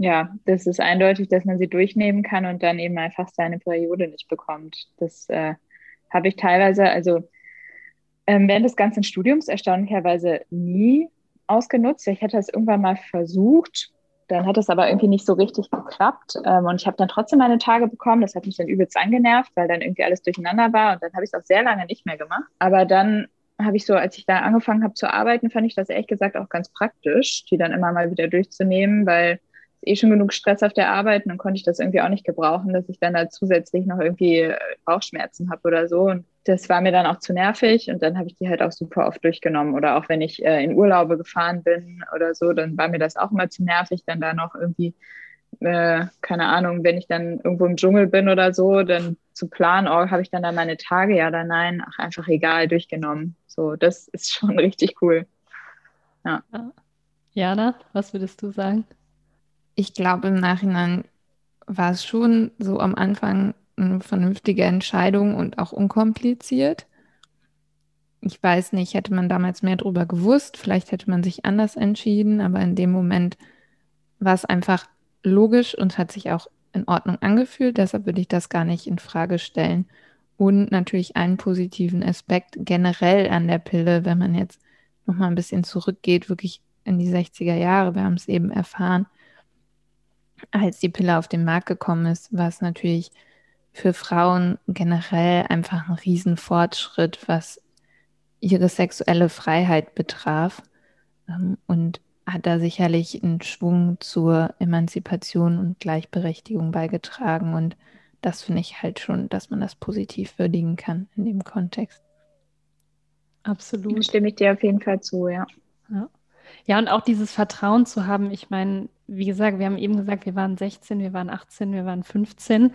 S2: Ja, das ist eindeutig, dass man sie durchnehmen kann und dann eben einfach seine Periode nicht bekommt. Das äh, habe ich teilweise, also ähm, während des ganzen Studiums erstaunlicherweise nie ausgenutzt. Ich hätte es irgendwann mal versucht, dann hat es aber irgendwie nicht so richtig geklappt. Ähm, und ich habe dann trotzdem meine Tage bekommen. Das hat mich dann übelst angenervt, weil dann irgendwie alles durcheinander war. Und dann habe ich es auch sehr lange nicht mehr gemacht. Aber dann habe ich so, als ich da angefangen habe zu arbeiten, fand ich das ehrlich gesagt auch ganz praktisch, die dann immer mal wieder durchzunehmen, weil eh schon genug Stress auf der Arbeit und dann konnte ich das irgendwie auch nicht gebrauchen, dass ich dann da zusätzlich noch irgendwie äh, Bauchschmerzen habe oder so. Und das war mir dann auch zu nervig und dann habe ich die halt auch super oft durchgenommen. Oder auch wenn ich äh, in Urlaube gefahren bin oder so, dann war mir das auch immer zu nervig, dann da noch irgendwie, äh, keine Ahnung, wenn ich dann irgendwo im Dschungel bin oder so, dann zu planen, oh, habe ich dann da meine Tage, ja oder nein, ach, einfach egal, durchgenommen. So, das ist schon richtig cool.
S4: Ja. Jana, was würdest du sagen?
S1: Ich glaube, im Nachhinein war es schon so am Anfang eine vernünftige Entscheidung und auch unkompliziert. Ich weiß nicht, hätte man damals mehr darüber gewusst, vielleicht hätte man sich anders entschieden, aber in dem Moment war es einfach logisch und hat sich auch in Ordnung angefühlt. Deshalb würde ich das gar nicht in Frage stellen. Und natürlich einen positiven Aspekt generell an der Pille, wenn man jetzt nochmal ein bisschen zurückgeht, wirklich in die 60er Jahre, wir haben es eben erfahren, als die Pille auf den Markt gekommen ist, war es natürlich für Frauen generell einfach ein Riesenfortschritt, was ihre sexuelle Freiheit betraf ähm, und hat da sicherlich einen Schwung zur Emanzipation und Gleichberechtigung beigetragen. Und das finde ich halt schon, dass man das positiv würdigen kann in dem Kontext.
S2: Absolut. Da stimme ich dir auf jeden Fall zu, ja.
S4: ja. Ja, und auch dieses Vertrauen zu haben. Ich meine, wie gesagt, wir haben eben gesagt, wir waren 16, wir waren 18, wir waren 15.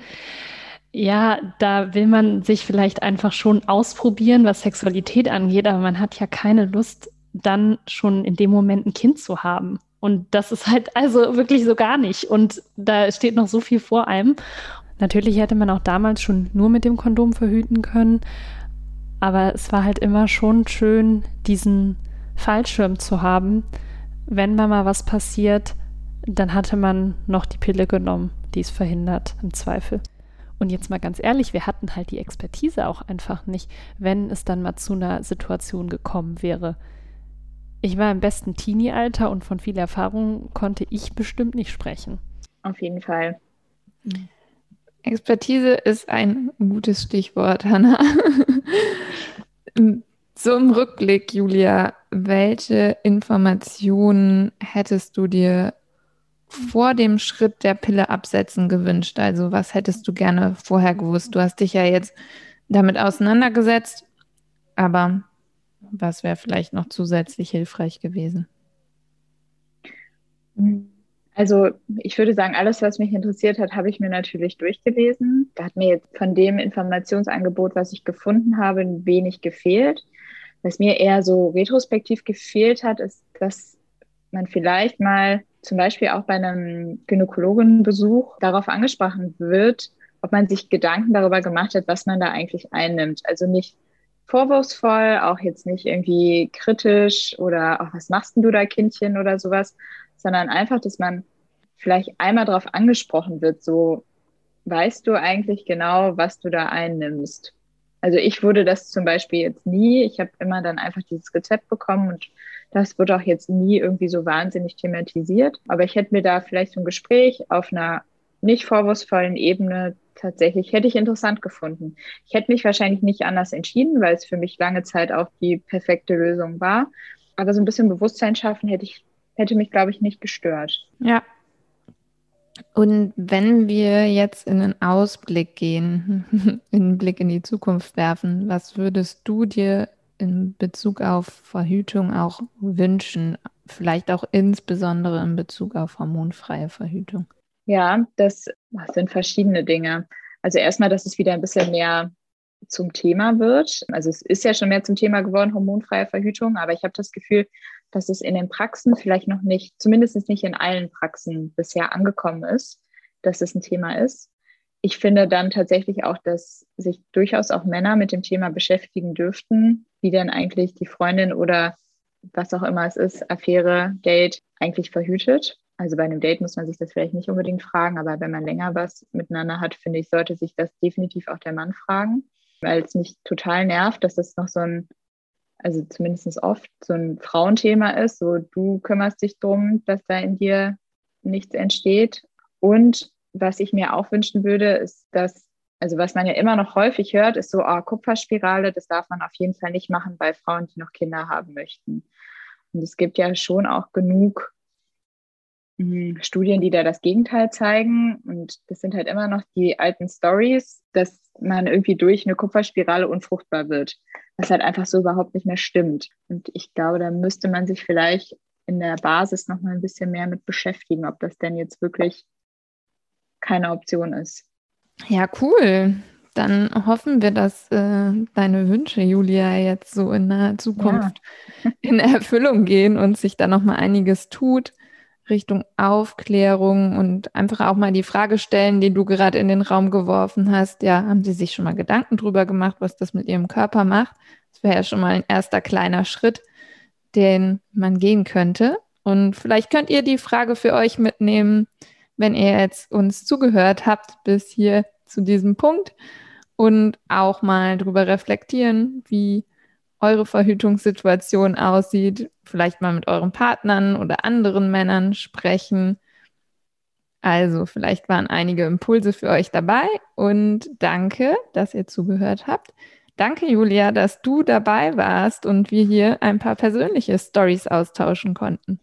S4: Ja, da will man sich vielleicht einfach schon ausprobieren, was Sexualität angeht, aber man hat ja keine Lust, dann schon in dem Moment ein Kind zu haben. Und das ist halt also wirklich so gar nicht. Und da steht noch so viel vor einem. Natürlich hätte man auch damals schon nur mit dem Kondom verhüten können. Aber es war halt immer schon schön, diesen Fallschirm zu haben. Wenn mal, mal was passiert, dann hatte man noch die Pille genommen, die es verhindert, im Zweifel. Und jetzt mal ganz ehrlich, wir hatten halt die Expertise auch einfach nicht, wenn es dann mal zu einer Situation gekommen wäre. Ich war im besten Teenie-Alter und von viel Erfahrung konnte ich bestimmt nicht sprechen.
S2: Auf jeden Fall.
S1: Expertise ist ein gutes Stichwort, Hanna. so im Rückblick, Julia, welche Informationen hättest du dir vor dem Schritt der Pille absetzen gewünscht? Also was hättest du gerne vorher gewusst? Du hast dich ja jetzt damit auseinandergesetzt, aber was wäre vielleicht noch zusätzlich hilfreich gewesen?
S2: Also ich würde sagen, alles, was mich interessiert hat, habe ich mir natürlich durchgelesen. Da hat mir jetzt von dem Informationsangebot, was ich gefunden habe, wenig gefehlt. Was mir eher so retrospektiv gefehlt hat, ist, dass man vielleicht mal zum Beispiel auch bei einem Gynäkologenbesuch darauf angesprochen wird, ob man sich Gedanken darüber gemacht hat, was man da eigentlich einnimmt. Also nicht vorwurfsvoll, auch jetzt nicht irgendwie kritisch oder auch was machst denn du da, Kindchen oder sowas, sondern einfach, dass man vielleicht einmal darauf angesprochen wird, so weißt du eigentlich genau, was du da einnimmst. Also ich wurde das zum Beispiel jetzt nie. Ich habe immer dann einfach dieses Rezept bekommen und das wird auch jetzt nie irgendwie so wahnsinnig thematisiert. Aber ich hätte mir da vielleicht so ein Gespräch auf einer nicht vorwurfsvollen Ebene tatsächlich hätte ich interessant gefunden. Ich hätte mich wahrscheinlich nicht anders entschieden, weil es für mich lange Zeit auch die perfekte Lösung war. Aber so ein bisschen Bewusstsein schaffen hätte ich, hätte mich, glaube ich, nicht gestört.
S1: Ja. Und wenn wir jetzt in einen Ausblick gehen, in einen Blick in die Zukunft werfen, was würdest du dir in Bezug auf Verhütung auch wünschen? Vielleicht auch insbesondere in Bezug auf hormonfreie Verhütung?
S2: Ja, das sind verschiedene Dinge. Also erstmal, dass es wieder ein bisschen mehr zum Thema wird. Also es ist ja schon mehr zum Thema geworden, hormonfreie Verhütung, aber ich habe das Gefühl, dass es in den Praxen vielleicht noch nicht, zumindest nicht in allen Praxen bisher angekommen ist, dass es ein Thema ist. Ich finde dann tatsächlich auch, dass sich durchaus auch Männer mit dem Thema beschäftigen dürften, wie denn eigentlich die Freundin oder was auch immer es ist, Affäre, Date eigentlich verhütet. Also bei einem Date muss man sich das vielleicht nicht unbedingt fragen, aber wenn man länger was miteinander hat, finde ich, sollte sich das definitiv auch der Mann fragen, weil es mich total nervt, dass das noch so ein, also zumindest oft so ein Frauenthema ist, so du kümmerst dich drum, dass da in dir nichts entsteht. Und was ich mir auch wünschen würde, ist, dass, also was man ja immer noch häufig hört, ist so, oh, Kupferspirale, das darf man auf jeden Fall nicht machen bei Frauen, die noch Kinder haben möchten. Und es gibt ja schon auch genug Studien, die da das Gegenteil zeigen. Und das sind halt immer noch die alten Stories, dass man irgendwie durch eine Kupferspirale unfruchtbar wird, was halt einfach so überhaupt nicht mehr stimmt. Und ich glaube, da müsste man sich vielleicht in der Basis noch mal ein bisschen mehr mit beschäftigen, ob das denn jetzt wirklich keine Option ist.
S1: Ja, cool. Dann hoffen wir, dass äh, deine Wünsche, Julia, jetzt so in der Zukunft ja. in Erfüllung gehen und sich da noch mal einiges tut. Richtung Aufklärung und einfach auch mal die Frage stellen, die du gerade in den Raum geworfen hast. Ja, haben Sie sich schon mal Gedanken drüber gemacht, was das mit Ihrem Körper macht? Das wäre ja schon mal ein erster kleiner Schritt, den man gehen könnte. Und vielleicht könnt ihr die Frage für euch mitnehmen, wenn ihr jetzt uns zugehört habt bis hier zu diesem Punkt und auch mal drüber reflektieren, wie eure Verhütungssituation aussieht, vielleicht mal mit euren Partnern oder anderen Männern sprechen. Also, vielleicht waren einige Impulse für euch dabei und danke, dass ihr zugehört habt. Danke, Julia, dass du dabei warst und wir hier ein paar persönliche Stories austauschen konnten.